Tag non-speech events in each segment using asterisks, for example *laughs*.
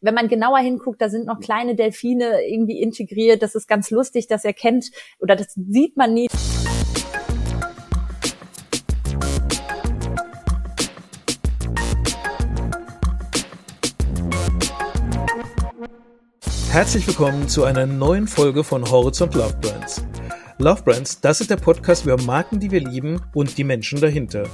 Wenn man genauer hinguckt, da sind noch kleine Delfine irgendwie integriert. Das ist ganz lustig, das erkennt oder das sieht man nie. Herzlich willkommen zu einer neuen Folge von Horizont Love Brands. Love Brands, das ist der Podcast über Marken, die wir lieben und die Menschen dahinter.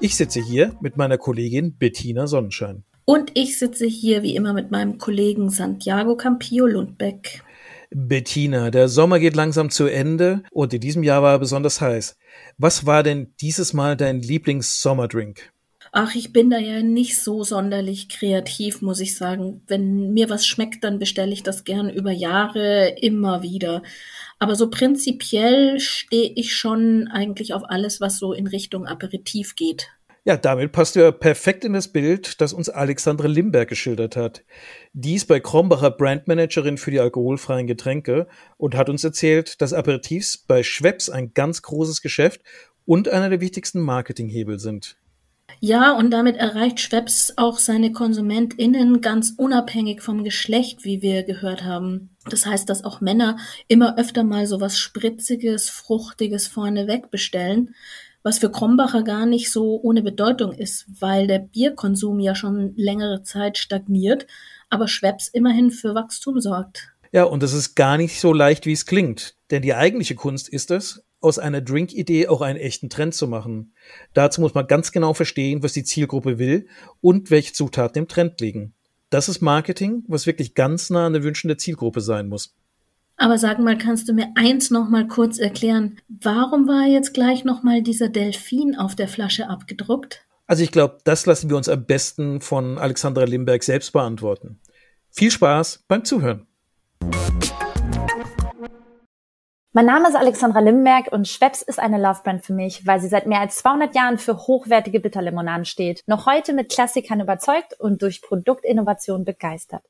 Ich sitze hier mit meiner Kollegin Bettina Sonnenschein. Und ich sitze hier wie immer mit meinem Kollegen Santiago Campillo Lundbeck. Bettina, der Sommer geht langsam zu Ende und in diesem Jahr war er besonders heiß. Was war denn dieses Mal dein Lieblings-Sommerdrink? Ach, ich bin da ja nicht so sonderlich kreativ, muss ich sagen. Wenn mir was schmeckt, dann bestelle ich das gern über Jahre immer wieder. Aber so prinzipiell stehe ich schon eigentlich auf alles, was so in Richtung Aperitif geht. Ja, damit passt ja perfekt in das Bild, das uns Alexandre Limberg geschildert hat. Die ist bei Krombacher Brandmanagerin für die alkoholfreien Getränke und hat uns erzählt, dass Aperitifs bei Schweppes ein ganz großes Geschäft und einer der wichtigsten Marketinghebel sind. Ja, und damit erreicht Schweppes auch seine KonsumentInnen ganz unabhängig vom Geschlecht, wie wir gehört haben. Das heißt, dass auch Männer immer öfter mal so was Spritziges, Fruchtiges vorneweg bestellen was für Krombacher gar nicht so ohne Bedeutung ist, weil der Bierkonsum ja schon längere Zeit stagniert, aber Schweppes immerhin für Wachstum sorgt. Ja, und das ist gar nicht so leicht, wie es klingt. Denn die eigentliche Kunst ist es, aus einer Drink-Idee auch einen echten Trend zu machen. Dazu muss man ganz genau verstehen, was die Zielgruppe will und welche Zutaten im Trend liegen. Das ist Marketing, was wirklich ganz nah an der Zielgruppe sein muss. Aber sag mal, kannst du mir eins noch mal kurz erklären? Warum war jetzt gleich noch mal dieser Delfin auf der Flasche abgedruckt? Also ich glaube, das lassen wir uns am besten von Alexandra Limberg selbst beantworten. Viel Spaß beim Zuhören. Mein Name ist Alexandra Limberg und Schweppes ist eine Lovebrand für mich, weil sie seit mehr als 200 Jahren für hochwertige Bitterlimonaden steht, noch heute mit Klassikern überzeugt und durch Produktinnovation begeistert.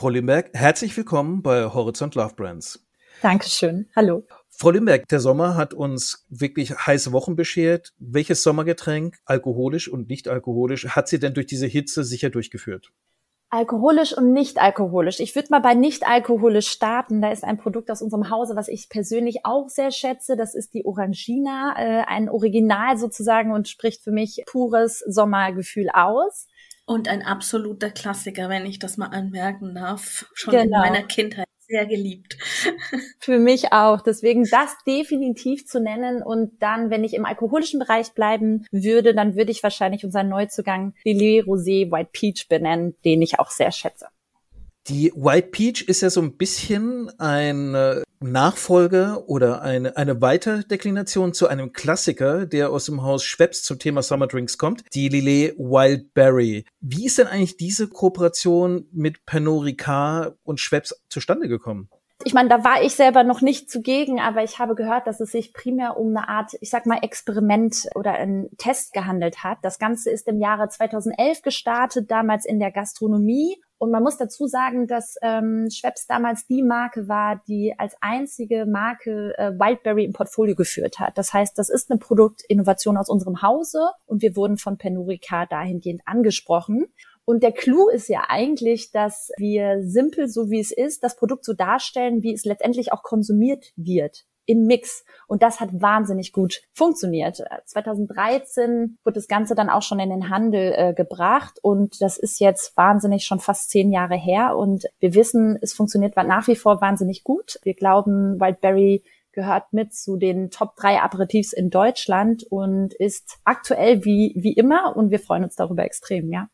Frau Limberg, herzlich willkommen bei Horizont Love Brands. Dankeschön. Hallo. Frau Limberg, der Sommer hat uns wirklich heiße Wochen beschert. Welches Sommergetränk, alkoholisch und nicht alkoholisch, hat sie denn durch diese Hitze sicher durchgeführt? Alkoholisch und nicht alkoholisch. Ich würde mal bei nicht alkoholisch starten. Da ist ein Produkt aus unserem Hause, was ich persönlich auch sehr schätze. Das ist die Orangina, äh, ein Original sozusagen und spricht für mich pures Sommergefühl aus. Und ein absoluter Klassiker, wenn ich das mal anmerken darf. Schon genau. in meiner Kindheit sehr geliebt. *laughs* Für mich auch. Deswegen das definitiv zu nennen. Und dann, wenn ich im alkoholischen Bereich bleiben würde, dann würde ich wahrscheinlich unseren Neuzugang Lillet Rosé White Peach benennen, den ich auch sehr schätze. Die White Peach ist ja so ein bisschen ein Nachfolger oder eine, eine Weiterdeklination zu einem Klassiker, der aus dem Haus Schweppes zum Thema Summer Drinks kommt, die Lillet Wildberry. Wie ist denn eigentlich diese Kooperation mit Pernod und Schweppes zustande gekommen? Ich meine, da war ich selber noch nicht zugegen, aber ich habe gehört, dass es sich primär um eine Art, ich sag mal, Experiment oder einen Test gehandelt hat. Das Ganze ist im Jahre 2011 gestartet, damals in der Gastronomie. Und man muss dazu sagen, dass ähm, Schweppes damals die Marke war, die als einzige Marke äh, Wildberry im Portfolio geführt hat. Das heißt, das ist eine Produktinnovation aus unserem Hause und wir wurden von Penurica dahingehend angesprochen. Und der Clou ist ja eigentlich, dass wir simpel, so wie es ist, das Produkt so darstellen, wie es letztendlich auch konsumiert wird im Mix. Und das hat wahnsinnig gut funktioniert. 2013 wurde das Ganze dann auch schon in den Handel äh, gebracht und das ist jetzt wahnsinnig schon fast zehn Jahre her und wir wissen, es funktioniert nach wie vor wahnsinnig gut. Wir glauben, Wildberry gehört mit zu den Top 3 Aperitifs in Deutschland und ist aktuell wie, wie immer und wir freuen uns darüber extrem, ja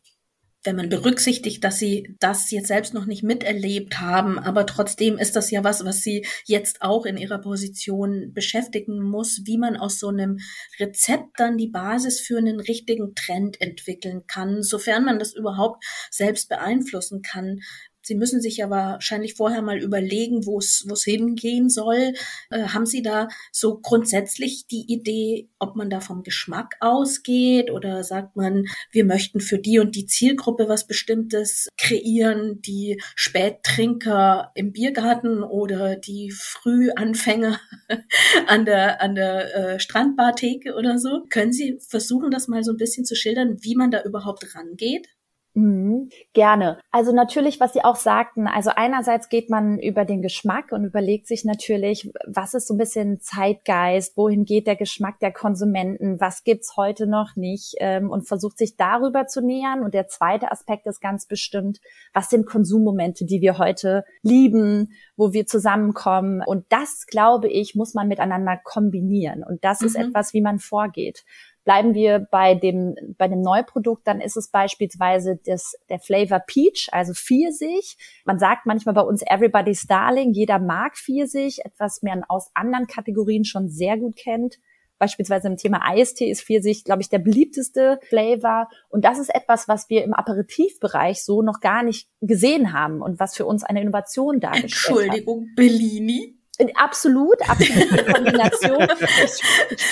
wenn man berücksichtigt, dass sie das jetzt selbst noch nicht miterlebt haben, aber trotzdem ist das ja was, was sie jetzt auch in ihrer Position beschäftigen muss, wie man aus so einem Rezept dann die Basis für einen richtigen Trend entwickeln kann, sofern man das überhaupt selbst beeinflussen kann. Sie müssen sich ja wahrscheinlich vorher mal überlegen, wo es wo es hingehen soll. Äh, haben Sie da so grundsätzlich die Idee, ob man da vom Geschmack ausgeht oder sagt man, wir möchten für die und die Zielgruppe was Bestimmtes kreieren, die Spättrinker im Biergarten oder die Frühanfänger *laughs* an der an der äh, Strandbartheke oder so? Können Sie versuchen, das mal so ein bisschen zu schildern, wie man da überhaupt rangeht? Mhm, gerne. Also natürlich, was Sie auch sagten, also einerseits geht man über den Geschmack und überlegt sich natürlich, was ist so ein bisschen Zeitgeist, wohin geht der Geschmack der Konsumenten, was gibt's heute noch nicht ähm, und versucht sich darüber zu nähern. Und der zweite Aspekt ist ganz bestimmt, was sind Konsummomente, die wir heute lieben, wo wir zusammenkommen. Und das, glaube ich, muss man miteinander kombinieren. Und das mhm. ist etwas, wie man vorgeht. Bleiben wir bei dem, bei dem Neuprodukt, dann ist es beispielsweise das, der Flavor Peach, also Pfirsich. Man sagt manchmal bei uns Everybody's Darling, jeder mag Pfirsich, etwas man aus anderen Kategorien schon sehr gut kennt. Beispielsweise im Thema Eistee ist Pfirsich, glaube ich, der beliebteste Flavor. Und das ist etwas, was wir im Aperitivbereich so noch gar nicht gesehen haben und was für uns eine Innovation dargestellt Entschuldigung, hat. Bellini? Absolut, absolute *laughs* Kombination.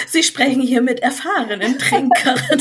Sie sprechen hier mit erfahrenen Trinkern. *laughs*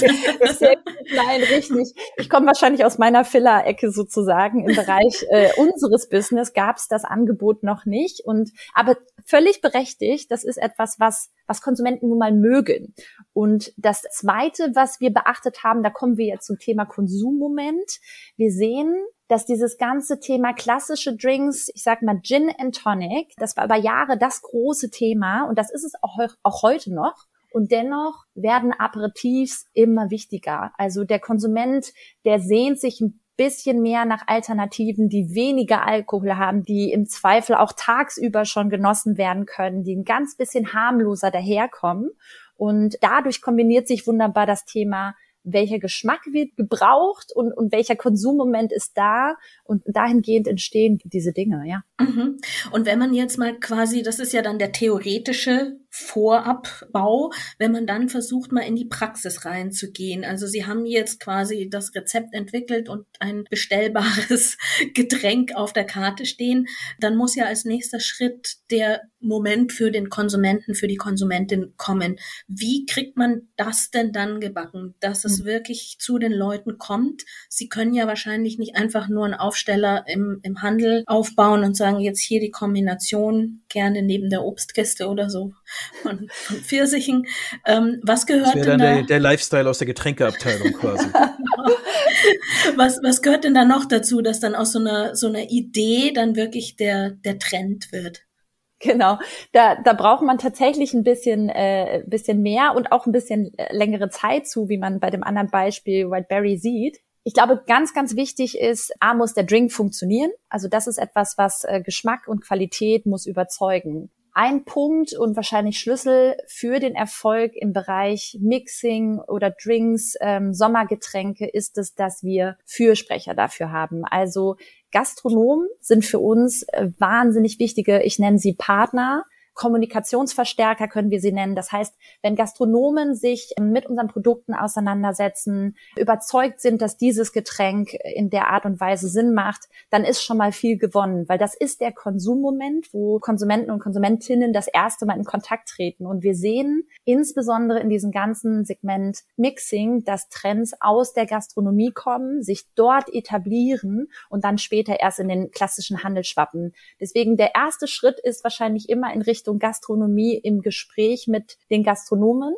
Nein, richtig. Ich komme wahrscheinlich aus meiner Filler-Ecke sozusagen. Im Bereich äh, unseres Business gab es das Angebot noch nicht. Und aber völlig berechtigt, das ist etwas, was, was Konsumenten nun mal mögen. Und das Zweite, was wir beachtet haben, da kommen wir jetzt zum Thema Konsummoment. Wir sehen, dass dieses ganze Thema klassische Drinks, ich sag mal Gin and Tonic, das war über Jahre das große Thema und das ist es auch, auch heute noch. Und dennoch werden Aperitifs immer wichtiger. Also der Konsument, der sehnt sich ein bisschen mehr nach Alternativen, die weniger Alkohol haben, die im Zweifel auch tagsüber schon genossen werden können, die ein ganz bisschen harmloser daherkommen. Und dadurch kombiniert sich wunderbar das Thema welcher Geschmack wird gebraucht und, und welcher Konsummoment ist da und dahingehend entstehen diese Dinge, ja. Mhm. Und wenn man jetzt mal quasi, das ist ja dann der theoretische Vorabbau, wenn man dann versucht, mal in die Praxis reinzugehen. Also Sie haben jetzt quasi das Rezept entwickelt und ein bestellbares *laughs* Getränk auf der Karte stehen, dann muss ja als nächster Schritt der Moment für den Konsumenten, für die Konsumentin kommen. Wie kriegt man das denn dann gebacken, dass es mhm. wirklich zu den Leuten kommt? Sie können ja wahrscheinlich nicht einfach nur einen Aufsteller im, im Handel aufbauen und sagen, jetzt hier die Kombination gerne neben der Obstkiste oder so von, von Pfirsichen. Ähm, was gehört das denn dann da? Der, der Lifestyle aus der Getränkeabteilung *laughs* quasi. was, was gehört denn da noch dazu, dass dann aus so einer, so einer Idee dann wirklich der, der Trend wird? Genau, da, da braucht man tatsächlich ein bisschen, äh, bisschen mehr und auch ein bisschen äh, längere Zeit zu, wie man bei dem anderen Beispiel Whiteberry sieht. Ich glaube, ganz, ganz wichtig ist, A, muss der Drink funktionieren. Also das ist etwas, was äh, Geschmack und Qualität muss überzeugen. Ein Punkt und wahrscheinlich Schlüssel für den Erfolg im Bereich Mixing oder Drinks, ähm, Sommergetränke ist es, dass wir Fürsprecher dafür haben. Also Gastronomen sind für uns äh, wahnsinnig wichtige, ich nenne sie Partner, Kommunikationsverstärker können wir sie nennen. Das heißt, wenn Gastronomen sich mit unseren Produkten auseinandersetzen, überzeugt sind, dass dieses Getränk in der Art und Weise Sinn macht, dann ist schon mal viel gewonnen, weil das ist der Konsummoment, wo Konsumenten und Konsumentinnen das erste Mal in Kontakt treten. Und wir sehen insbesondere in diesem ganzen Segment Mixing, dass Trends aus der Gastronomie kommen, sich dort etablieren und dann später erst in den klassischen Handel schwappen. Deswegen der erste Schritt ist wahrscheinlich immer in Richtung Richtung Gastronomie im Gespräch mit den Gastronomen.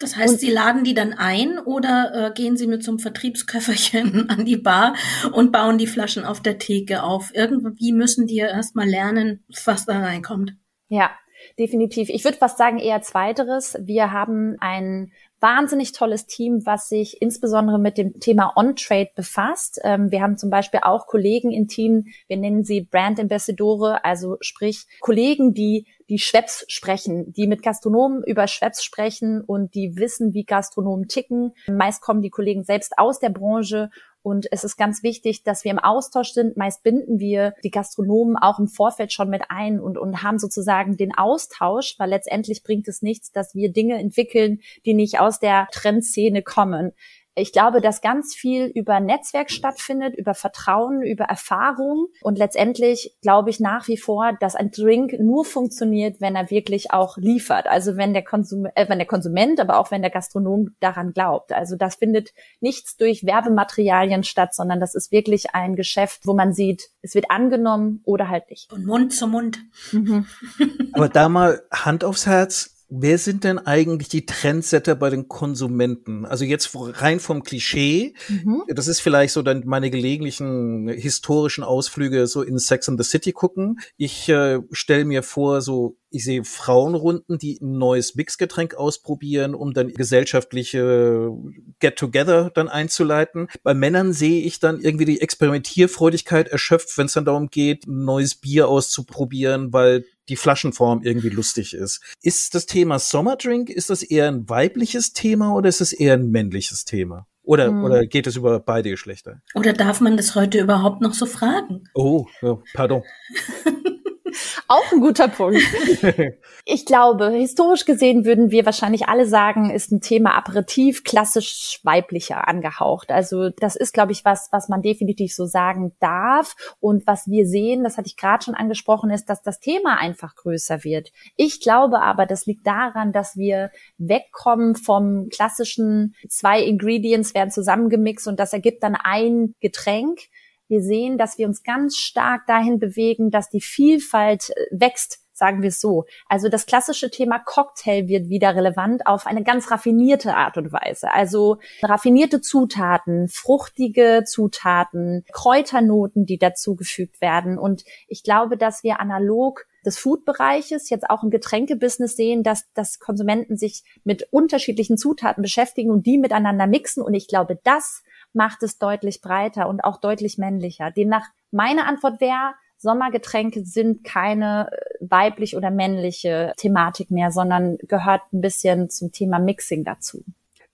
Das heißt, und, Sie laden die dann ein oder äh, gehen Sie mit so einem Vertriebsköfferchen *laughs* an die Bar und bauen die Flaschen auf der Theke auf? Irgendwie müssen die ja erstmal lernen, was da reinkommt. Ja, definitiv. Ich würde fast sagen eher zweiteres. Wir haben ein wahnsinnig tolles Team, was sich insbesondere mit dem Thema On-Trade befasst. Ähm, wir haben zum Beispiel auch Kollegen im Team, wir nennen sie Brand Ambassadore, also sprich Kollegen, die die Schweppes sprechen, die mit Gastronomen über Schweppes sprechen und die wissen, wie Gastronomen ticken. Meist kommen die Kollegen selbst aus der Branche und es ist ganz wichtig, dass wir im Austausch sind. Meist binden wir die Gastronomen auch im Vorfeld schon mit ein und, und haben sozusagen den Austausch, weil letztendlich bringt es nichts, dass wir Dinge entwickeln, die nicht aus der Trendszene kommen. Ich glaube, dass ganz viel über Netzwerk stattfindet, über Vertrauen, über Erfahrung. Und letztendlich glaube ich nach wie vor, dass ein Drink nur funktioniert, wenn er wirklich auch liefert. Also wenn der, Konsum äh, wenn der Konsument, aber auch wenn der Gastronom daran glaubt. Also das findet nichts durch Werbematerialien statt, sondern das ist wirklich ein Geschäft, wo man sieht, es wird angenommen oder halt nicht. Und Mund zu Mund. Mhm. aber da mal Hand aufs Herz Wer sind denn eigentlich die Trendsetter bei den Konsumenten? Also jetzt rein vom Klischee, mhm. das ist vielleicht so dann meine gelegentlichen historischen Ausflüge so in Sex and the City gucken. Ich äh, stelle mir vor, so ich sehe Frauenrunden, die ein neues Mixgetränk ausprobieren, um dann gesellschaftliche Get-Together dann einzuleiten. Bei Männern sehe ich dann irgendwie die Experimentierfreudigkeit erschöpft, wenn es dann darum geht, ein neues Bier auszuprobieren, weil die Flaschenform irgendwie lustig ist. Ist das Thema Sommerdrink, ist das eher ein weibliches Thema oder ist es eher ein männliches Thema? Oder, hm. oder geht es über beide Geschlechter? Oder darf man das heute überhaupt noch so fragen? Oh, ja, pardon. *laughs* Auch ein guter Punkt. *laughs* Ich glaube, historisch gesehen würden wir wahrscheinlich alle sagen, ist ein Thema Aperitif klassisch weiblicher angehaucht. Also das ist, glaube ich, was, was man definitiv so sagen darf. Und was wir sehen, das hatte ich gerade schon angesprochen, ist, dass das Thema einfach größer wird. Ich glaube aber, das liegt daran, dass wir wegkommen vom klassischen zwei Ingredients werden zusammengemixt und das ergibt dann ein Getränk wir sehen, dass wir uns ganz stark dahin bewegen, dass die Vielfalt äh, wächst, sagen wir es so. Also das klassische Thema Cocktail wird wieder relevant auf eine ganz raffinierte Art und Weise. Also raffinierte Zutaten, fruchtige Zutaten, Kräuternoten, die dazugefügt werden. Und ich glaube, dass wir analog des Food-Bereiches jetzt auch im Getränkebusiness sehen, dass, dass Konsumenten sich mit unterschiedlichen Zutaten beschäftigen und die miteinander mixen. Und ich glaube, das macht es deutlich breiter und auch deutlich männlicher. Demnach meine Antwort wäre, Sommergetränke sind keine äh, weiblich oder männliche Thematik mehr, sondern gehört ein bisschen zum Thema Mixing dazu.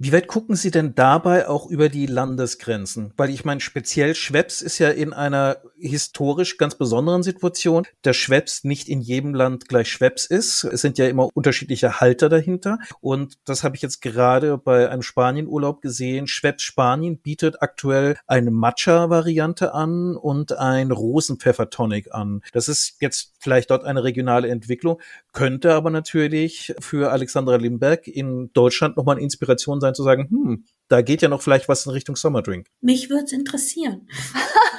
Wie weit gucken Sie denn dabei auch über die Landesgrenzen? Weil ich meine, speziell Schweppes ist ja in einer historisch ganz besonderen Situation, dass Schweppes nicht in jedem Land gleich Schweppes ist. Es sind ja immer unterschiedliche Halter dahinter. Und das habe ich jetzt gerade bei einem Spanienurlaub gesehen. Schweppes Spanien bietet aktuell eine Matcha-Variante an und ein Rosenpfeffer-Tonic an. Das ist jetzt vielleicht dort eine regionale Entwicklung, könnte aber natürlich für Alexandra Limberg in Deutschland nochmal eine Inspiration sein, sein zu sagen, hm, da geht ja noch vielleicht was in Richtung Sommerdrink. Mich würde es interessieren. *laughs*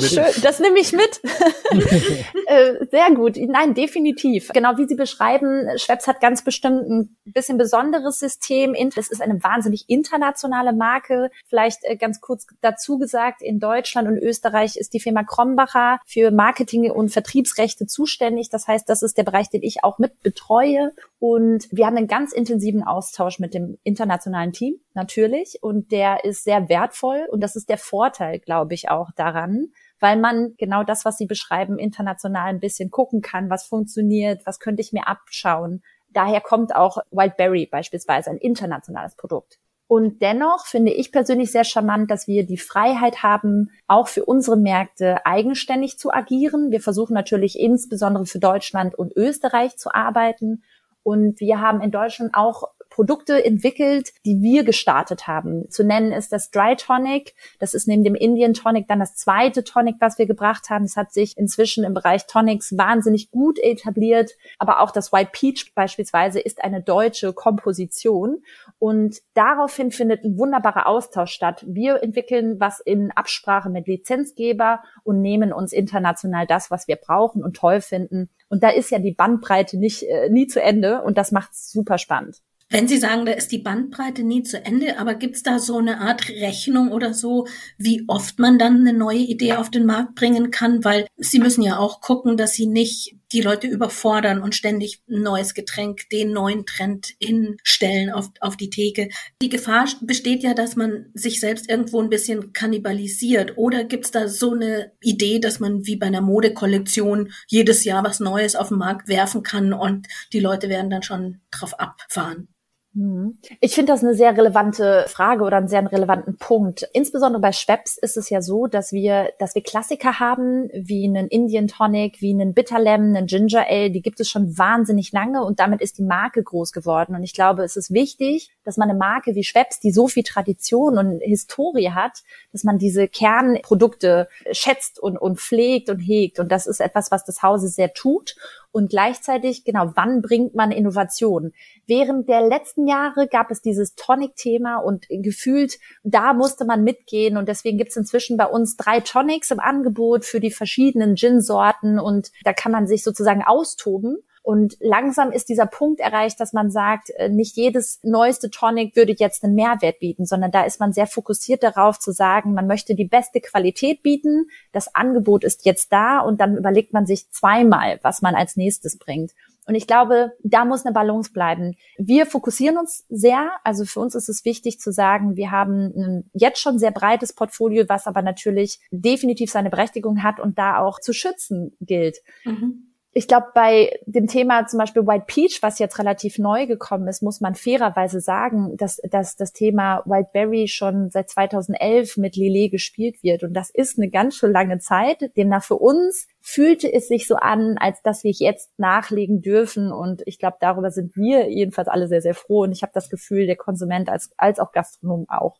Schön, das nehme ich mit. *laughs* Äh, sehr gut. Nein, definitiv. Genau wie Sie beschreiben, Schweppes hat ganz bestimmt ein bisschen besonderes System. Es ist eine wahnsinnig internationale Marke. Vielleicht äh, ganz kurz dazu gesagt, in Deutschland und Österreich ist die Firma Krombacher für Marketing und Vertriebsrechte zuständig. Das heißt, das ist der Bereich, den ich auch mit betreue. Und wir haben einen ganz intensiven Austausch mit dem internationalen Team, natürlich. Und der ist sehr wertvoll. Und das ist der Vorteil, glaube ich, auch daran, weil man genau das, was Sie beschreiben, international ein bisschen gucken kann, was funktioniert, was könnte ich mir abschauen. Daher kommt auch Wildberry beispielsweise ein internationales Produkt. Und dennoch finde ich persönlich sehr charmant, dass wir die Freiheit haben, auch für unsere Märkte eigenständig zu agieren. Wir versuchen natürlich insbesondere für Deutschland und Österreich zu arbeiten. Und wir haben in Deutschland auch Produkte entwickelt, die wir gestartet haben. Zu nennen ist das Dry Tonic. Das ist neben dem Indian Tonic dann das zweite Tonic, was wir gebracht haben. Es hat sich inzwischen im Bereich Tonics wahnsinnig gut etabliert. Aber auch das White Peach beispielsweise ist eine deutsche Komposition. Und daraufhin findet ein wunderbarer Austausch statt. Wir entwickeln was in Absprache mit Lizenzgeber und nehmen uns international das, was wir brauchen und toll finden. Und da ist ja die Bandbreite nicht äh, nie zu Ende und das macht es super spannend. Wenn Sie sagen, da ist die Bandbreite nie zu Ende, aber gibt es da so eine Art Rechnung oder so, wie oft man dann eine neue Idee auf den Markt bringen kann? Weil Sie müssen ja auch gucken, dass Sie nicht die Leute überfordern und ständig ein neues Getränk, den neuen Trend hinstellen auf, auf die Theke. Die Gefahr besteht ja, dass man sich selbst irgendwo ein bisschen kannibalisiert. Oder gibt es da so eine Idee, dass man wie bei einer Modekollektion jedes Jahr was Neues auf den Markt werfen kann und die Leute werden dann schon drauf abfahren? Mhm. Ich finde das eine sehr relevante Frage oder einen sehr relevanten Punkt. Insbesondere bei Schweppes ist es ja so, dass wir, dass wir Klassiker haben, wie einen Indian Tonic, wie einen Bitter Lemon, einen Ginger Ale, die gibt es schon wahnsinnig lange und damit ist die Marke groß geworden. Und ich glaube, es ist wichtig, dass man eine Marke wie Schweppes, die so viel Tradition und Historie hat, dass man diese Kernprodukte schätzt und, und pflegt und hegt. Und das ist etwas, was das Hause sehr tut und gleichzeitig, genau, wann bringt man Innovation? Während der letzten Jahre gab es dieses Tonic-Thema und gefühlt, da musste man mitgehen und deswegen gibt es inzwischen bei uns drei Tonics im Angebot für die verschiedenen Gin-Sorten und da kann man sich sozusagen austoben. Und langsam ist dieser Punkt erreicht, dass man sagt, äh, nicht jedes neueste Tonic würde jetzt einen Mehrwert bieten, sondern da ist man sehr fokussiert darauf zu sagen, man möchte die beste Qualität bieten, das Angebot ist jetzt da und dann überlegt man sich zweimal, was man als nächstes bringt. Und ich glaube, da muss eine Balance bleiben. Wir fokussieren uns sehr. Also für uns ist es wichtig zu sagen, wir haben ein jetzt schon sehr breites Portfolio, was aber natürlich definitiv seine Berechtigung hat und da auch zu schützen gilt. Mhm ich glaube, bei dem Thema zum Beispiel White Peach, was jetzt relativ neu gekommen ist, muss man fairerweise sagen, dass, dass das Thema White Berry schon seit 2011 mit Lillet gespielt wird. Und das ist eine ganz schön lange Zeit. Demnach für uns fühlte es sich so an, als dass wir jetzt nachlegen dürfen. Und ich glaube, darüber sind wir jedenfalls alle sehr, sehr froh. Und ich habe das Gefühl, der Konsument als, als auch Gastronom auch.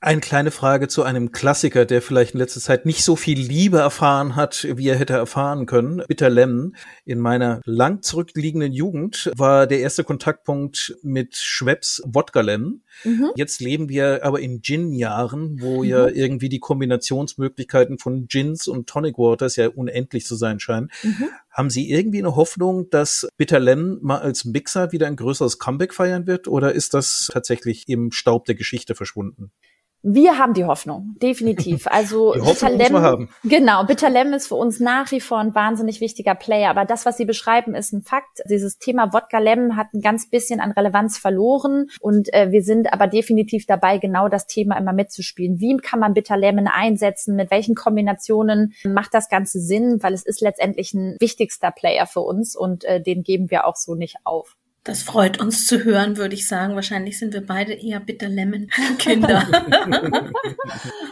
Eine kleine Frage zu einem Klassiker, der vielleicht in letzter Zeit nicht so viel Liebe erfahren hat, wie er hätte erfahren können. Bitter Lemon. In meiner lang zurückliegenden Jugend war der erste Kontaktpunkt mit Schweppes Wodka Lemon. Mhm. Jetzt leben wir aber in Gin-Jahren, wo mhm. ja irgendwie die Kombinationsmöglichkeiten von Gins und Tonic Waters ja unendlich zu sein scheinen. Mhm. Haben Sie irgendwie eine Hoffnung, dass Bitter Lemon mal als Mixer wieder ein größeres Comeback feiern wird oder ist das tatsächlich im Staub der Geschichte verschwunden? Wir haben die Hoffnung, definitiv. *laughs* Also die Hoffnung Bitter Lem, genau, Bitter Lem ist für uns nach wie vor ein wahnsinnig wichtiger Player. Aber das, was Sie beschreiben, ist ein Fakt. Dieses Thema Wodka Lem hat ein ganz bisschen an Relevanz verloren und äh, wir sind aber definitiv dabei, genau das Thema immer mitzuspielen. Wie kann man Bitter Lemon einsetzen? Mit welchen Kombinationen macht das Ganze Sinn? Weil es ist letztendlich ein wichtigster Player für uns und äh, den geben wir auch so nicht auf. Das freut uns zu hören, würde ich sagen. Wahrscheinlich sind wir beide eher bitter Lemon-Kinder. *laughs* *laughs*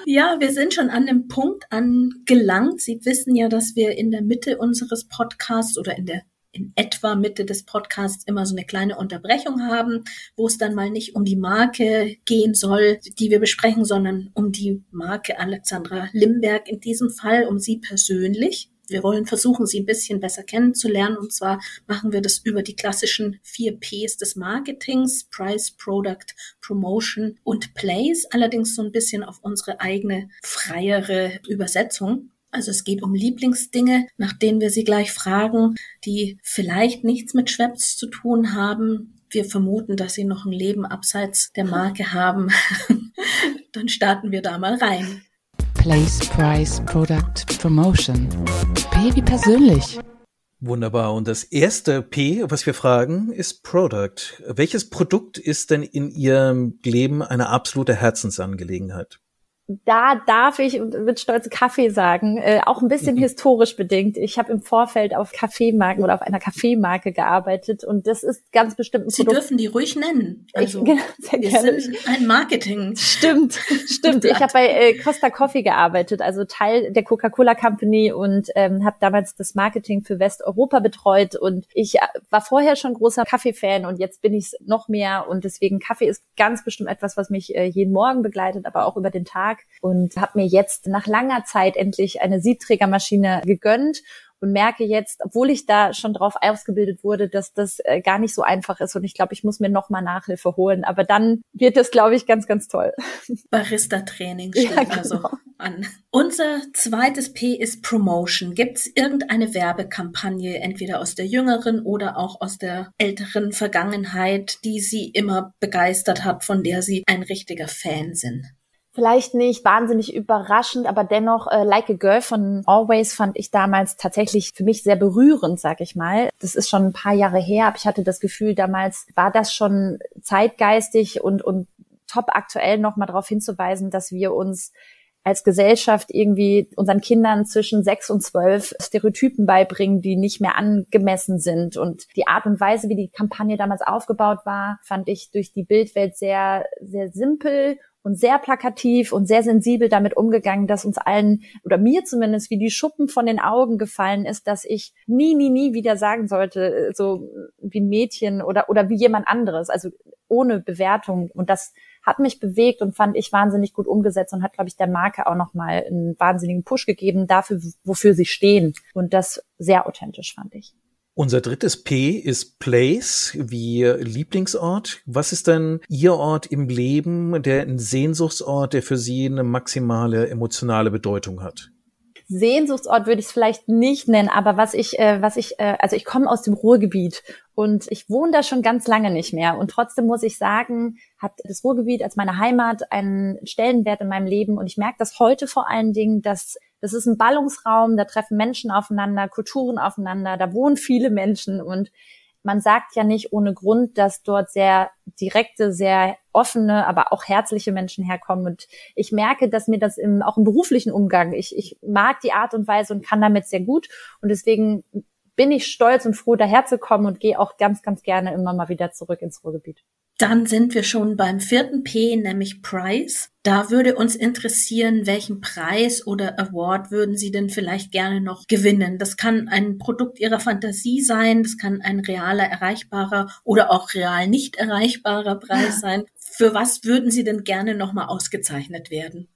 ja, wir sind schon an dem Punkt angelangt. Sie wissen ja, dass wir in der Mitte unseres Podcasts oder in der in etwa Mitte des Podcasts immer so eine kleine Unterbrechung haben, wo es dann mal nicht um die Marke gehen soll, die wir besprechen, sondern um die Marke Alexandra Limberg in diesem Fall, um sie persönlich. Wir wollen versuchen, sie ein bisschen besser kennenzulernen. Und zwar machen wir das über die klassischen vier Ps des Marketings, Price, Product, Promotion und Place. Allerdings so ein bisschen auf unsere eigene freiere Übersetzung. Also es geht um Lieblingsdinge, nach denen wir Sie gleich fragen, die vielleicht nichts mit Schweppes zu tun haben. Wir vermuten, dass Sie noch ein Leben abseits der Marke haben. *laughs* Dann starten wir da mal rein. Place, Price, Product, Promotion. P wie persönlich. Wunderbar. Und das erste P, was wir fragen, ist Product. Welches Produkt ist denn in Ihrem Leben eine absolute Herzensangelegenheit? Da darf ich mit stolz Kaffee sagen, äh, auch ein bisschen mhm. historisch bedingt. Ich habe im Vorfeld auf Kaffeemarken oder auf einer Kaffeemarke gearbeitet und das ist ganz bestimmt ein Sie Produkt. dürfen die ruhig nennen. Also, ich, genau, sehr wir gerne. sind ein Marketing. Stimmt, stimmt. Ich habe bei äh, Costa Coffee gearbeitet, also Teil der Coca-Cola Company und ähm, habe damals das Marketing für Westeuropa betreut und ich äh, war vorher schon großer Kaffee-Fan und jetzt bin ich noch mehr und deswegen Kaffee ist ganz bestimmt etwas, was mich äh, jeden Morgen begleitet, aber auch über den Tag Tag und habe mir jetzt nach langer Zeit endlich eine Siebträgermaschine gegönnt und merke jetzt, obwohl ich da schon drauf ausgebildet wurde, dass das äh, gar nicht so einfach ist und ich glaube, ich muss mir noch mal Nachhilfe holen, aber dann wird das glaube ich ganz ganz toll. *laughs* Barista Training steht ja, genau. also an. Unser zweites P ist Promotion. Gibt es irgendeine Werbekampagne entweder aus der jüngeren oder auch aus der älteren Vergangenheit, die Sie immer begeistert hat, von der Sie ein richtiger Fan sind? Vielleicht nicht wahnsinnig überraschend, aber dennoch äh, Like a Girl von Always fand ich damals tatsächlich für mich sehr berührend, sag ich mal. Das ist schon ein paar Jahre her, aber ich hatte das Gefühl, damals war das schon zeitgeistig und, und top aktuell nochmal darauf hinzuweisen, dass wir uns als Gesellschaft irgendwie unseren Kindern zwischen sechs und zwölf Stereotypen beibringen, die nicht mehr angemessen sind. Und die Art und Weise, wie die Kampagne damals aufgebaut war, fand ich durch die Bildwelt sehr, sehr simpel und sehr plakativ und sehr sensibel damit umgegangen, dass uns allen oder mir zumindest wie die Schuppen von den Augen gefallen ist, dass ich nie, nie, nie wieder sagen sollte, so wie ein Mädchen oder, oder wie jemand anderes, also ohne Bewertung. Und das hat mich bewegt und fand ich wahnsinnig gut umgesetzt und hat, glaube ich, der Marke auch nochmal einen wahnsinnigen Push gegeben dafür, wofür sie stehen. Und das sehr authentisch fand ich. Unser drittes P ist Place, wie Lieblingsort. Was ist denn Ihr Ort im Leben, der ein Sehnsuchtsort, der für Sie eine maximale emotionale Bedeutung hat? Sehnsuchtsort würde ich es vielleicht nicht nennen, aber was ich, äh, was ich, äh, also ich komme aus dem Ruhrgebiet und ich wohne da schon ganz lange nicht mehr. Und trotzdem muss ich sagen, hat das Ruhrgebiet als meine Heimat einen Stellenwert in meinem Leben. Und ich merke das heute vor allen Dingen, dass das ist ein Ballungsraum, da treffen Menschen aufeinander, Kulturen aufeinander, da wohnen viele Menschen und man sagt ja nicht ohne Grund, dass dort sehr direkte, sehr offene, aber auch herzliche Menschen herkommen. Und ich merke, dass mir das im, auch im beruflichen Umgang, ich, ich mag die Art und Weise und kann damit sehr gut. Und deswegen bin ich stolz und froh, daherzukommen und gehe auch ganz, ganz gerne immer mal wieder zurück ins Ruhrgebiet. Dann sind wir schon beim vierten P, nämlich Price. Da würde uns interessieren, welchen Preis oder Award würden Sie denn vielleicht gerne noch gewinnen? Das kann ein Produkt Ihrer Fantasie sein, das kann ein realer, erreichbarer oder auch real nicht erreichbarer Preis *laughs* sein. Für was würden Sie denn gerne nochmal ausgezeichnet werden?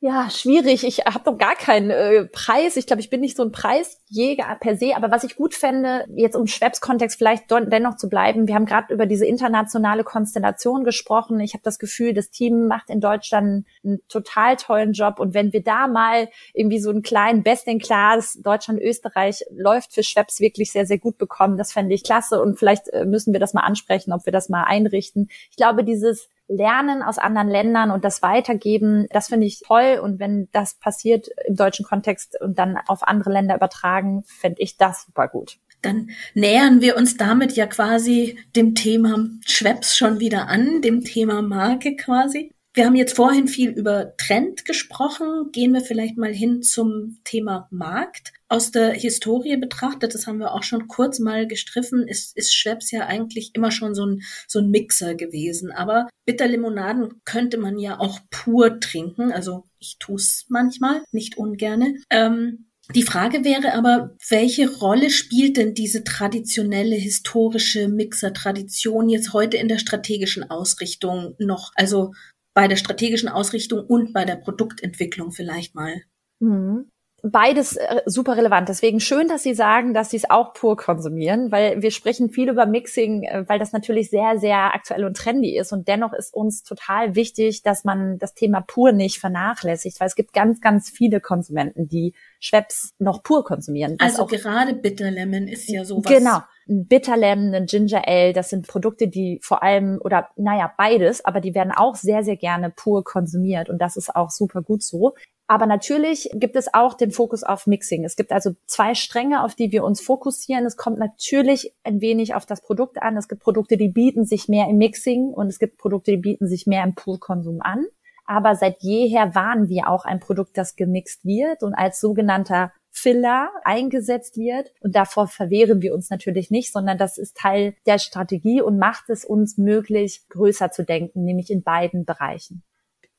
Ja, schwierig. Ich habe noch gar keinen äh, Preis. Ich glaube, ich bin nicht so ein Preisjäger per se. Aber was ich gut fände, jetzt um Schwebs-Kontext vielleicht dennoch zu bleiben, wir haben gerade über diese internationale Konstellation gesprochen. Ich habe das Gefühl, das Team macht in Deutschland einen total tollen Job. Und wenn wir da mal irgendwie so einen kleinen Best in Class Deutschland, Österreich läuft für Schwebs wirklich sehr, sehr gut bekommen, das fände ich klasse. Und vielleicht äh, müssen wir das mal ansprechen, ob wir das mal einrichten. Ich glaube, dieses Lernen aus anderen Ländern und das Weitergeben, das finde ich toll. Und wenn das passiert im deutschen Kontext und dann auf andere Länder übertragen, fände ich das super gut. Dann nähern wir uns damit ja quasi dem Thema Schweppes schon wieder an, dem Thema Marke quasi. Wir haben jetzt vorhin viel über Trend gesprochen. Gehen wir vielleicht mal hin zum Thema Markt aus der Historie betrachtet, das haben wir auch schon kurz mal gestriffen, ist, ist Schweppes ja eigentlich immer schon so ein, so ein Mixer gewesen. Aber Bitterlimonaden könnte man ja auch pur trinken. Also ich tue es manchmal, nicht ungerne. Ähm, die Frage wäre aber, welche Rolle spielt denn diese traditionelle historische Mixer-Tradition jetzt heute in der strategischen Ausrichtung noch? Also bei der strategischen Ausrichtung und bei der Produktentwicklung vielleicht mal. Mhm beides äh, super relevant. Deswegen schön, dass Sie sagen, dass Sie es auch pur konsumieren, weil wir sprechen viel über Mixing, äh, weil das natürlich sehr, sehr aktuell und trendy ist. Und dennoch ist uns total wichtig, dass man das Thema pur nicht vernachlässigt, weil es gibt ganz, ganz viele Konsumenten, die Schweppes noch pur konsumieren. Also gerade Bitter Lemon ist ja sowas. Genau. Ein Bitter Lemon, ein Ginger Ale, das sind Produkte, die vor allem, oder naja, beides, aber die werden auch sehr, sehr gerne pur konsumiert. Und das ist auch super gut so. Aber natürlich gibt es auch den Fokus auf Mixing. Es gibt also zwei Stränge, auf die wir uns fokussieren. Es kommt natürlich ein wenig auf das Produkt an. Es gibt Produkte, die bieten sich mehr im Mixing und es gibt Produkte, die bieten sich mehr im Poolkonsum an. Aber seit jeher waren wir auch ein Produkt, das gemixt wird und als sogenannter Filler eingesetzt wird. Und davor verwehren wir uns natürlich nicht, sondern das ist Teil der Strategie und macht es uns möglich, größer zu denken, nämlich in beiden Bereichen.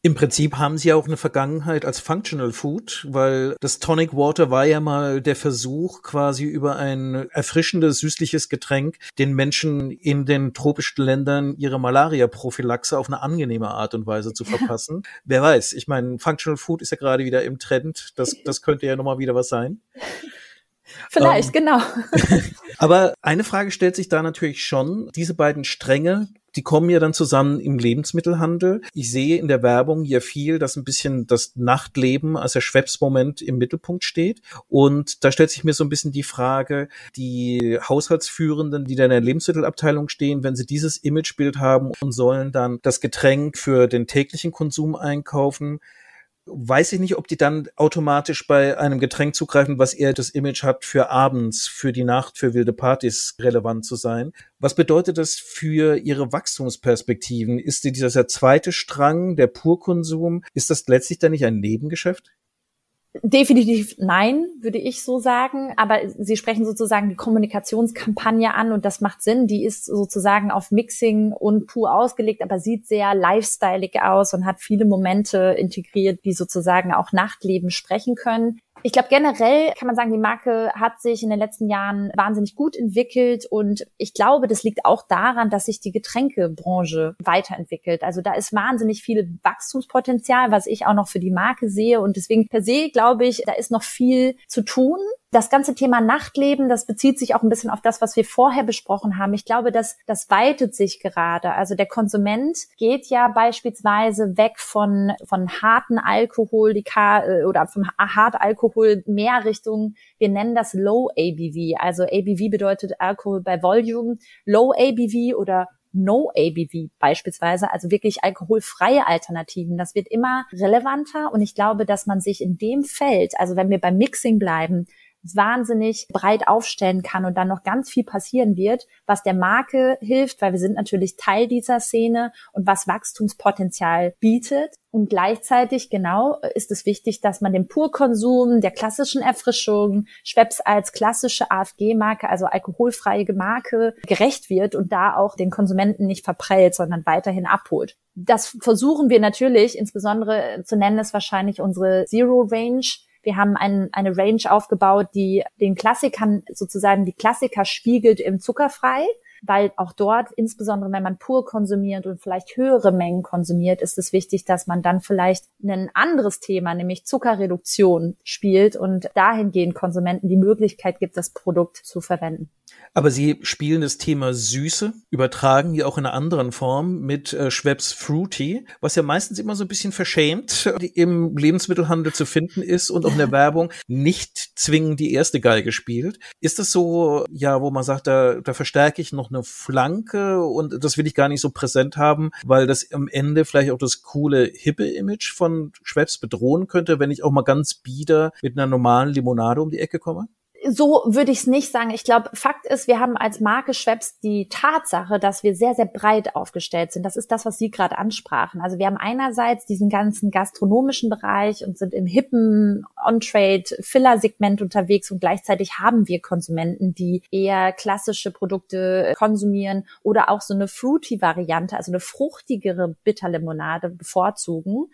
Im Prinzip haben sie ja auch eine Vergangenheit als Functional Food, weil das Tonic Water war ja mal der Versuch, quasi über ein erfrischendes, süßliches Getränk den Menschen in den tropischen Ländern ihre Malaria-Prophylaxe auf eine angenehme Art und Weise zu *laughs* verpassen. Wer weiß, ich meine, Functional Food ist ja gerade wieder im Trend. Das, das könnte ja nochmal wieder was sein. Vielleicht, ähm, genau. *laughs* Aber eine Frage stellt sich da natürlich schon. Diese beiden Stränge, die kommen ja dann zusammen im Lebensmittelhandel. Ich sehe in der Werbung ja viel, dass ein bisschen das Nachtleben als der Schwepps-Moment im Mittelpunkt steht. Und da stellt sich mir so ein bisschen die Frage, die Haushaltsführenden, die da in der Lebensmittelabteilung stehen, wenn sie dieses Imagebild haben und sollen dann das Getränk für den täglichen Konsum einkaufen, weiß ich nicht, ob die dann automatisch bei einem Getränk zugreifen, was eher das Image hat, für abends, für die Nacht, für wilde Partys relevant zu sein. Was bedeutet das für Ihre Wachstumsperspektiven? Ist dieser zweite Strang, der Purkonsum, ist das letztlich dann nicht ein Nebengeschäft? Definitiv nein, würde ich so sagen. Aber Sie sprechen sozusagen die Kommunikationskampagne an und das macht Sinn. Die ist sozusagen auf Mixing und pur ausgelegt, aber sieht sehr lifestyleig aus und hat viele Momente integriert, die sozusagen auch Nachtleben sprechen können. Ich glaube, generell kann man sagen, die Marke hat sich in den letzten Jahren wahnsinnig gut entwickelt und ich glaube, das liegt auch daran, dass sich die Getränkebranche weiterentwickelt. Also da ist wahnsinnig viel Wachstumspotenzial, was ich auch noch für die Marke sehe und deswegen per se glaube ich, da ist noch viel zu tun Das ganze Thema Nachtleben, das bezieht sich auch ein bisschen auf das, was wir vorher besprochen haben. Ich glaube, dass das weitet sich gerade. Also der Konsument geht ja beispielsweise weg von, von harten Alkohol, die K äh, oder vom Hartalkohol mehr Richtung, wir nennen das Low ABV. Also ABV bedeutet Alkohol bei Volume. Low ABV oder No ABV beispielsweise, also wirklich alkoholfreie Alternativen. Das wird immer relevanter und ich glaube, dass man sich in dem Feld, also wenn wir beim Mixing bleiben, wahnsinnig breit aufstellen kann und dann noch ganz viel passieren wird, was der Marke hilft, weil wir sind natürlich Teil dieser Szene und was Wachstumspotenzial bietet. Und gleichzeitig, genau, ist es wichtig, dass man dem Purkonsum, der klassischen Erfrischung, Schweppes als klassische AFG-Marke, also alkoholfreie Marke, gerecht wird und da auch den Konsumenten nicht verprellt, sondern weiterhin abholt. Das versuchen wir natürlich, insbesondere zu nennen ist wahrscheinlich unsere Zero Range, wir haben ein, eine Range aufgebaut, die den Klassikern sozusagen die Klassiker spiegelt im Zuckerfrei weil auch dort, insbesondere wenn man pur konsumiert und vielleicht höhere Mengen konsumiert, ist es wichtig, dass man dann vielleicht ein anderes Thema, nämlich Zuckerreduktion spielt und dahingehend Konsumenten die Möglichkeit gibt, das Produkt zu verwenden. Aber Sie spielen das Thema Süße, übertragen ja auch in einer anderen Form mit äh, Schweppes Fruity, was ja meistens immer so ein bisschen verschämt im Lebensmittelhandel zu finden ist und auch in der *laughs* Werbung nicht zwingend die erste Geige spielt. Ist das so, ja, wo man sagt, da, da verstärke ich noch eine Flanke und das will ich gar nicht so präsent haben, weil das am Ende vielleicht auch das coole, hippe Image von Schweppes bedrohen könnte, wenn ich auch mal ganz bieder mit einer normalen Limonade um die Ecke komme? So würde ich es nicht sagen. Ich glaube, Fakt ist, wir haben als Marke Schweppes die Tatsache, dass wir sehr, sehr breit aufgestellt sind. Das ist das, was Sie gerade ansprachen. Also wir haben einerseits diesen ganzen gastronomischen Bereich und sind im hippen On-Trade Filler-Segment unterwegs und gleichzeitig haben wir Konsumenten, die eher klassische Produkte konsumieren oder auch so eine Fruity-Variante, also eine fruchtigere Bitterlimonade bevorzugen.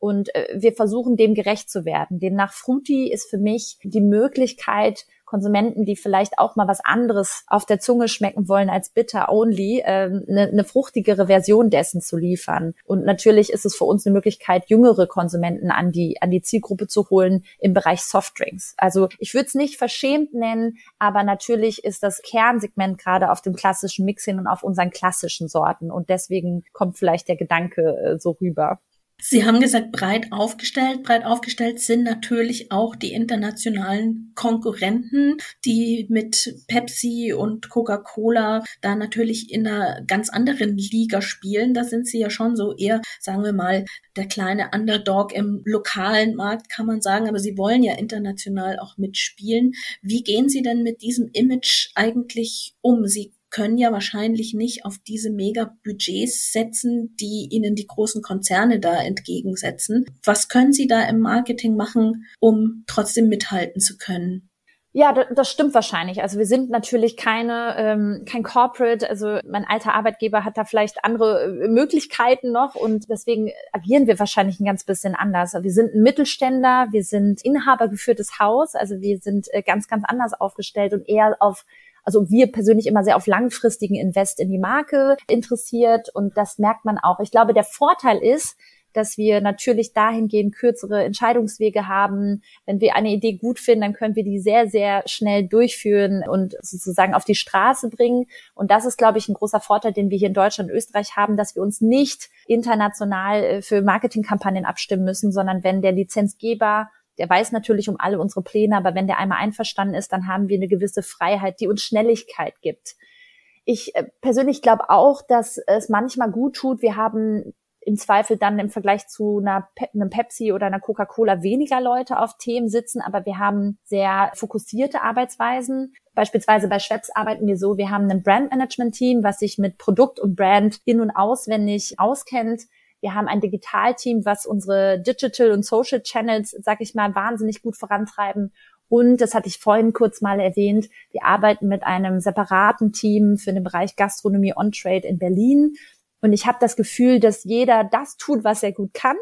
Und äh, wir versuchen dem gerecht zu werden. Demnach Fruity ist für mich die Möglichkeit, Konsumenten, die vielleicht auch mal was anderes auf der Zunge schmecken wollen als bitter only, ähm, eine, eine fruchtigere Version dessen zu liefern. Und natürlich ist es für uns eine Möglichkeit, jüngere Konsumenten an die an die Zielgruppe zu holen im Bereich Softdrinks. Also ich würde es nicht verschämt nennen, aber natürlich ist das Kernsegment gerade auf dem klassischen Mixing und auf unseren klassischen Sorten. Und deswegen kommt vielleicht der Gedanke äh, so rüber. Sie haben gesagt, breit aufgestellt. Breit aufgestellt sind natürlich auch die internationalen Konkurrenten, die mit Pepsi und Coca-Cola da natürlich in einer ganz anderen Liga spielen. Da sind sie ja schon so eher, sagen wir mal, der kleine Underdog im lokalen Markt, kann man sagen. Aber sie wollen ja international auch mitspielen. Wie gehen Sie denn mit diesem Image eigentlich um? Sie können ja wahrscheinlich nicht auf diese Mega-Budgets setzen, die ihnen die großen Konzerne da entgegensetzen. Was können Sie da im Marketing machen, um trotzdem mithalten zu können? Ja, das stimmt wahrscheinlich. Also wir sind natürlich keine ähm, kein Corporate. Also mein alter Arbeitgeber hat da vielleicht andere äh, Möglichkeiten noch und deswegen agieren wir wahrscheinlich ein ganz bisschen anders. Wir sind ein Mittelständler, wir sind inhabergeführtes Haus, also wir sind äh, ganz ganz anders aufgestellt und eher auf also wir persönlich immer sehr auf langfristigen Invest in die Marke interessiert und das merkt man auch. Ich glaube, der Vorteil ist, dass wir natürlich dahingehend kürzere Entscheidungswege haben. Wenn wir eine Idee gut finden, dann können wir die sehr, sehr schnell durchführen und sozusagen auf die Straße bringen. Und das ist, glaube ich, ein großer Vorteil, den wir hier in Deutschland und Österreich haben, dass wir uns nicht international äh, für Marketingkampagnen abstimmen müssen, sondern wenn der Lizenzgeber der weiß natürlich um alle unsere Pläne, aber wenn der einmal einverstanden ist, dann haben wir eine gewisse Freiheit, die uns Schnelligkeit gibt. Ich äh, persönlich glaube auch, dass es manchmal gut tut. Wir haben im Zweifel dann im Vergleich zu einer Pe einem Pepsi oder einer Coca-Cola weniger Leute auf Themen sitzen, aber wir haben sehr fokussierte Arbeitsweisen. Beispielsweise bei Schweppes arbeiten wir so, wir haben ein Brandmanagement-Team, was sich mit Produkt und Brand in- und auswendig auskennt. Wir haben ein Digitalteam, was unsere Digital und Social Channels, sag ich mal, wahnsinnig gut vorantreiben. Und, das hatte ich vorhin kurz mal erwähnt, wir arbeiten mit einem separaten Team für den Bereich Gastronomie On-Trade in Berlin. Und ich habe das Gefühl, dass jeder das tut, was er gut kann.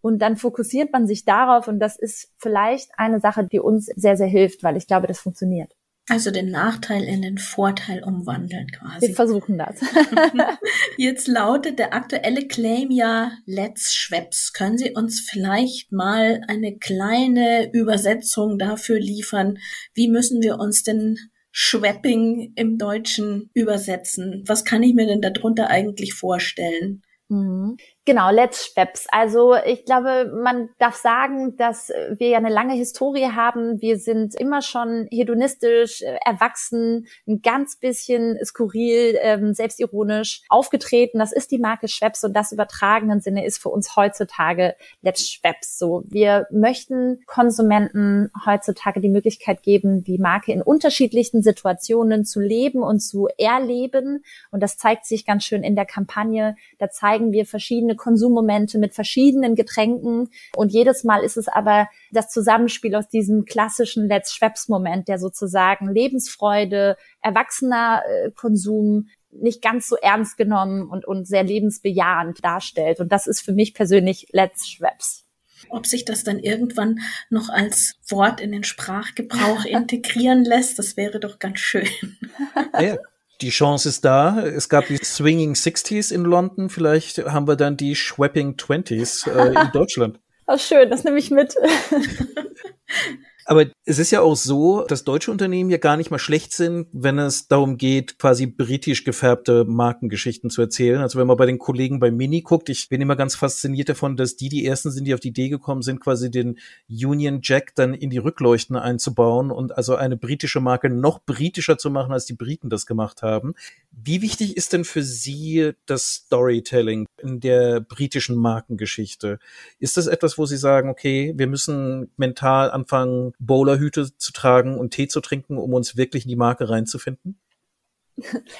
Und dann fokussiert man sich darauf. Und das ist vielleicht eine Sache, die uns sehr, sehr hilft, weil ich glaube, das funktioniert. Also den Nachteil in den Vorteil umwandeln quasi. Wir versuchen das. *laughs* *laughs* Jetzt lautet der aktuelle Claim ja Let's Schweppes. Können Sie uns vielleicht mal eine kleine Übersetzung dafür liefern? Wie müssen wir uns denn Schwepping im Deutschen übersetzen? Was kann ich mir denn darunter eigentlich vorstellen? Mhm. Genau, Let's Steps. Also ich glaube, man darf sagen, dass wir ja eine lange Historie haben. Wir sind immer schon hedonistisch, äh, erwachsen, ein ganz bisschen skurril, ähm, selbstironisch aufgetreten. Das ist die Marke Schweppes und das übertragenen Sinne ist für uns heutzutage Let's Schweppes so. Wir möchten Konsumenten heutzutage die Möglichkeit geben, die Marke in unterschiedlichen Situationen zu leben und zu erleben. Und das zeigt sich ganz schön in der Kampagne. Da zeigen wir verschiedene verschiedene Konsummomente mit verschiedenen Getränken. Und jedes Mal ist es aber das Zusammenspiel aus diesem klassischen Let's Schweppes Moment, der sozusagen Lebensfreude, erwachsener äh, Konsum, nicht ganz so ernst genommen und, und sehr lebensbejahend darstellt. Und das ist für mich persönlich Let's Schweppes. Ob sich das dann irgendwann noch als Wort in den Sprachgebrauch *laughs* integrieren lässt, das wäre doch ganz schön. Ja, die Chance ist da. Es gab die Swinging Sixties in London. Vielleicht haben wir dann die Schwepping Twenties äh, in *laughs* Deutschland. Oh, schön, das nehme ich mit. *laughs* Aber es ist ja auch so, dass deutsche Unternehmen ja gar nicht mal schlecht sind, wenn es darum geht, quasi britisch gefärbte Markengeschichten zu erzählen. Also wenn man bei den Kollegen bei Mini guckt, ich bin immer ganz fasziniert davon, dass die die ersten sind, die auf die Idee gekommen sind, quasi den Union Jack dann in die Rückleuchten einzubauen und also eine britische Marke noch britischer zu machen, als die Briten das gemacht haben. Wie wichtig ist denn für Sie das Storytelling in der britischen Markengeschichte? Ist das etwas, wo Sie sagen, okay, wir müssen mental anfangen, Bowlerhüte zu tragen und Tee zu trinken, um uns wirklich in die Marke reinzufinden?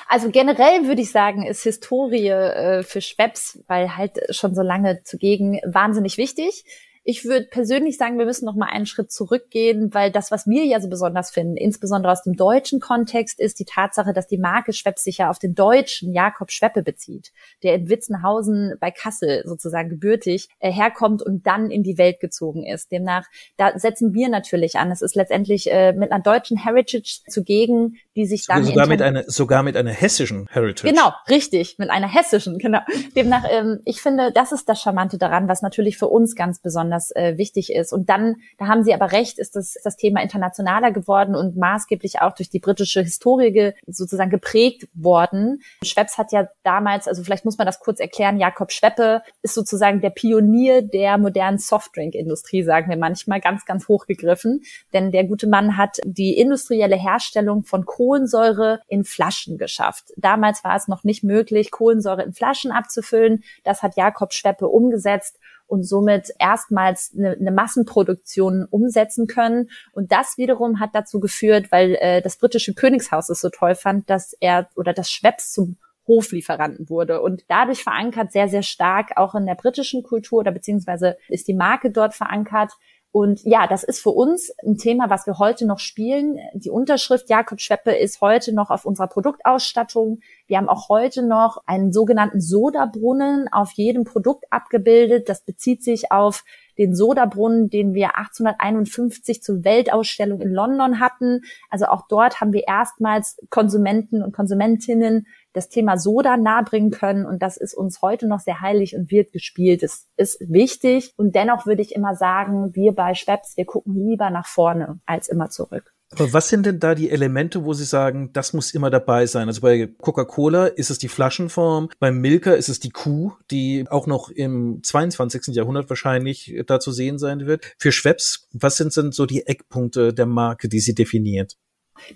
Also generell würde ich sagen, ist Historie äh, für Schweppes, weil halt schon so lange zugegen, wahnsinnig wichtig. Ich würde persönlich sagen, wir müssen noch mal einen Schritt zurückgehen, weil das, was wir ja so besonders finden, insbesondere aus dem deutschen Kontext, ist die Tatsache, dass die Marke Schwepp sich ja auf den deutschen Jakob Schweppe bezieht, der in Witzenhausen bei Kassel sozusagen gebürtig äh, herkommt und dann in die Welt gezogen ist. Demnach, da setzen wir natürlich an. Es ist letztendlich äh, mit einer deutschen Heritage zugegen, die sich dann sogar mit einer sogar mit einer hessischen Heritage. Genau, richtig, mit einer hessischen, *laughs* genau. Demnach, ähm, ich finde, das ist das Charmante daran, was natürlich für uns ganz besonders besonders äh, wichtig ist. Und dann, da haben Sie aber recht, ist das, das Thema internationaler geworden und maßgeblich auch durch die britische Historie ge, sozusagen geprägt worden. Schweppes hat ja damals, also vielleicht muss man das kurz erklären, Jakob Schweppe ist sozusagen der Pionier der modernen Softdrink-Industrie, sagen wir manchmal, ganz, ganz hochgegriffen. Denn der gute Mann hat die industrielle Herstellung von Kohlensäure in Flaschen geschafft. Damals war es noch nicht möglich, Kohlensäure in Flaschen abzufüllen. Das hat Jakob Schweppe umgesetzt und somit erstmals eine, eine Massenproduktion umsetzen können. Und das wiederum hat dazu geführt, weil äh, das britische Königshaus es so toll fand, dass er oder das Schweppes zum Hoflieferanten wurde und dadurch verankert sehr, sehr stark auch in der britischen Kultur oder beziehungsweise ist die Marke dort verankert. Und ja, das ist für uns ein Thema, was wir heute noch spielen. Die Unterschrift Jakob Schweppe ist heute noch auf unserer Produktausstattung. Wir haben auch heute noch einen sogenannten Sodabrunnen auf jedem Produkt abgebildet. Das bezieht sich auf den Sodabrunnen, den wir 1851 zur Weltausstellung in London hatten. Also auch dort haben wir erstmals Konsumenten und Konsumentinnen das Thema Soda nahebringen können. Und das ist uns heute noch sehr heilig und wird gespielt. Es ist wichtig. Und dennoch würde ich immer sagen, wir bei Schweppes, wir gucken lieber nach vorne als immer zurück. Aber was sind denn da die Elemente, wo Sie sagen, das muss immer dabei sein? Also bei Coca-Cola ist es die Flaschenform, beim Milka ist es die Kuh, die auch noch im 22. Jahrhundert wahrscheinlich da zu sehen sein wird. Für Schweppes, was sind denn so die Eckpunkte der Marke, die sie definiert?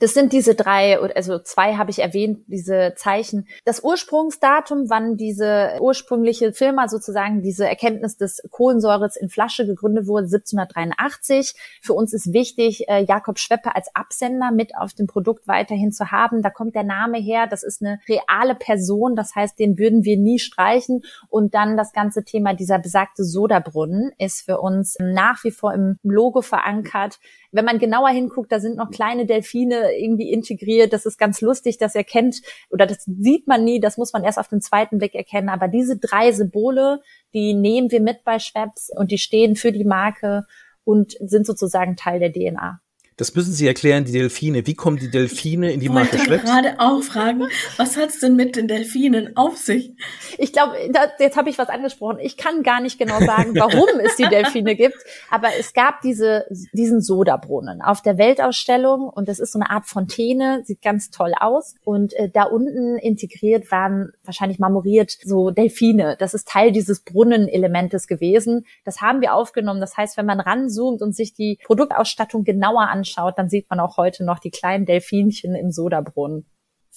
Das sind diese drei, also zwei habe ich erwähnt, diese Zeichen. Das Ursprungsdatum, wann diese ursprüngliche Firma sozusagen diese Erkenntnis des Kohlensäures in Flasche gegründet wurde, 1783. Für uns ist wichtig, äh, Jakob Schweppe als Absender mit auf dem Produkt weiterhin zu haben. Da kommt der Name her. Das ist eine reale Person. Das heißt, den würden wir nie streichen. Und dann das ganze Thema dieser besagte Sodabrunnen ist für uns nach wie vor im Logo verankert wenn man genauer hinguckt, da sind noch kleine Delfine irgendwie integriert. Das ist ganz lustig, das erkennt oder das sieht man nie, das muss man erst auf den zweiten Blick erkennen. Aber diese drei Symbole, die nehmen wir mit bei Schweppes und die stehen für die Marke und sind sozusagen Teil der DNA. Das müssen Sie erklären, die Delfine. Wie kommen die Delfine in die Marke Schweppes? Ich wollte gerade auch fragen, was hat's denn mit den Delfinen auf sich? Ich glaube, jetzt habe ich was angesprochen. Ich kann gar nicht genau sagen, warum es die Delfine gibt, aber es gab diese, diesen Sodabrunnen auf der Weltausstellung und das ist so eine Art Fontäne, sieht ganz toll aus und äh, da unten integriert waren wahrscheinlich marmoriert so Delfine. Das ist Teil dieses Brunnenelementes gewesen. Das haben wir aufgenommen. Das heißt, wenn man ranzoomt und sich die Produktausstattung genauer anschaut, anschaut, dann sieht man auch heute noch die kleinen Delfinchen im Sodabrunnen.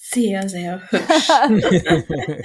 Sehr, sehr hübsch. *laughs*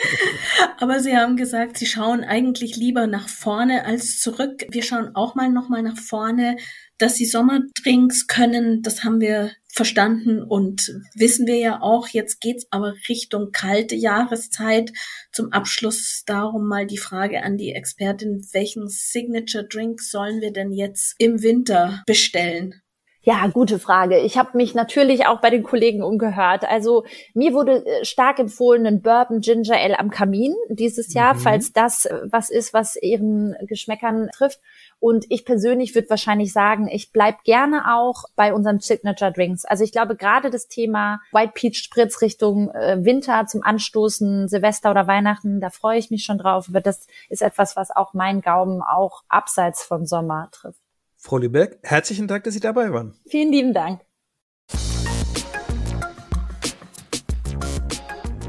Aber Sie haben gesagt, Sie schauen eigentlich lieber nach vorne als zurück. Wir schauen auch mal noch mal nach vorne. Dass Sie Sommerdrinks können, das haben wir verstanden und wissen wir ja auch. Jetzt geht's aber Richtung kalte Jahreszeit. Zum Abschluss darum mal die Frage an die Expertin, welchen Signature Drink sollen wir denn jetzt im Winter bestellen? Ja, gute Frage. Ich habe mich natürlich auch bei den Kollegen umgehört. Also mir wurde äh, stark empfohlen ein Bourbon Ginger Ale am Kamin dieses Jahr, mhm. falls das äh, was ist, was ihren Geschmäckern trifft. Und ich persönlich würde wahrscheinlich sagen, ich bleib gerne auch bei unseren Signature Drinks. Also ich glaube gerade das Thema White Peach Spritz Richtung äh, Winter zum Anstoßen, Silvester oder Weihnachten, da freue ich mich schon drauf. Aber das ist etwas, was auch mein Gaumen auch abseits von Sommer trifft. Frau Lübeck, herzlichen Dank, dass Sie dabei waren. Vielen lieben Dank.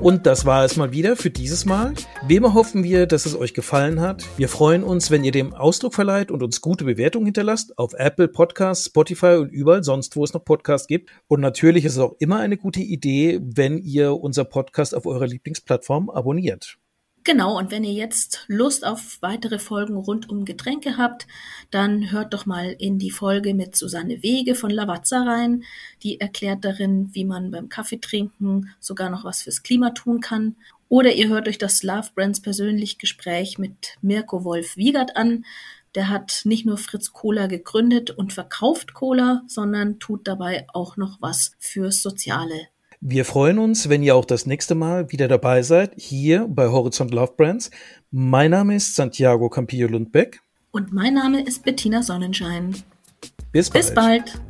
Und das war es mal wieder für dieses Mal. Wie immer hoffen wir, dass es euch gefallen hat. Wir freuen uns, wenn ihr dem Ausdruck verleiht und uns gute Bewertungen hinterlasst auf Apple Podcasts, Spotify und überall sonst, wo es noch Podcasts gibt. Und natürlich ist es auch immer eine gute Idee, wenn ihr unser Podcast auf eurer Lieblingsplattform abonniert. Genau, und wenn ihr jetzt Lust auf weitere Folgen rund um Getränke habt, dann hört doch mal in die Folge mit Susanne Wege von Lavazza rein. Die erklärt darin, wie man beim Kaffeetrinken sogar noch was fürs Klima tun kann. Oder ihr hört euch das Love Brands persönlich Gespräch mit Mirko Wolf Wiegert an. Der hat nicht nur Fritz Cola gegründet und verkauft Cola, sondern tut dabei auch noch was fürs Soziale. Wir freuen uns, wenn ihr auch das nächste Mal wieder dabei seid, hier bei Horizont Love Brands. Mein Name ist Santiago Campillo Lundbeck. Und mein Name ist Bettina Sonnenschein. Bis bald. Bis bald.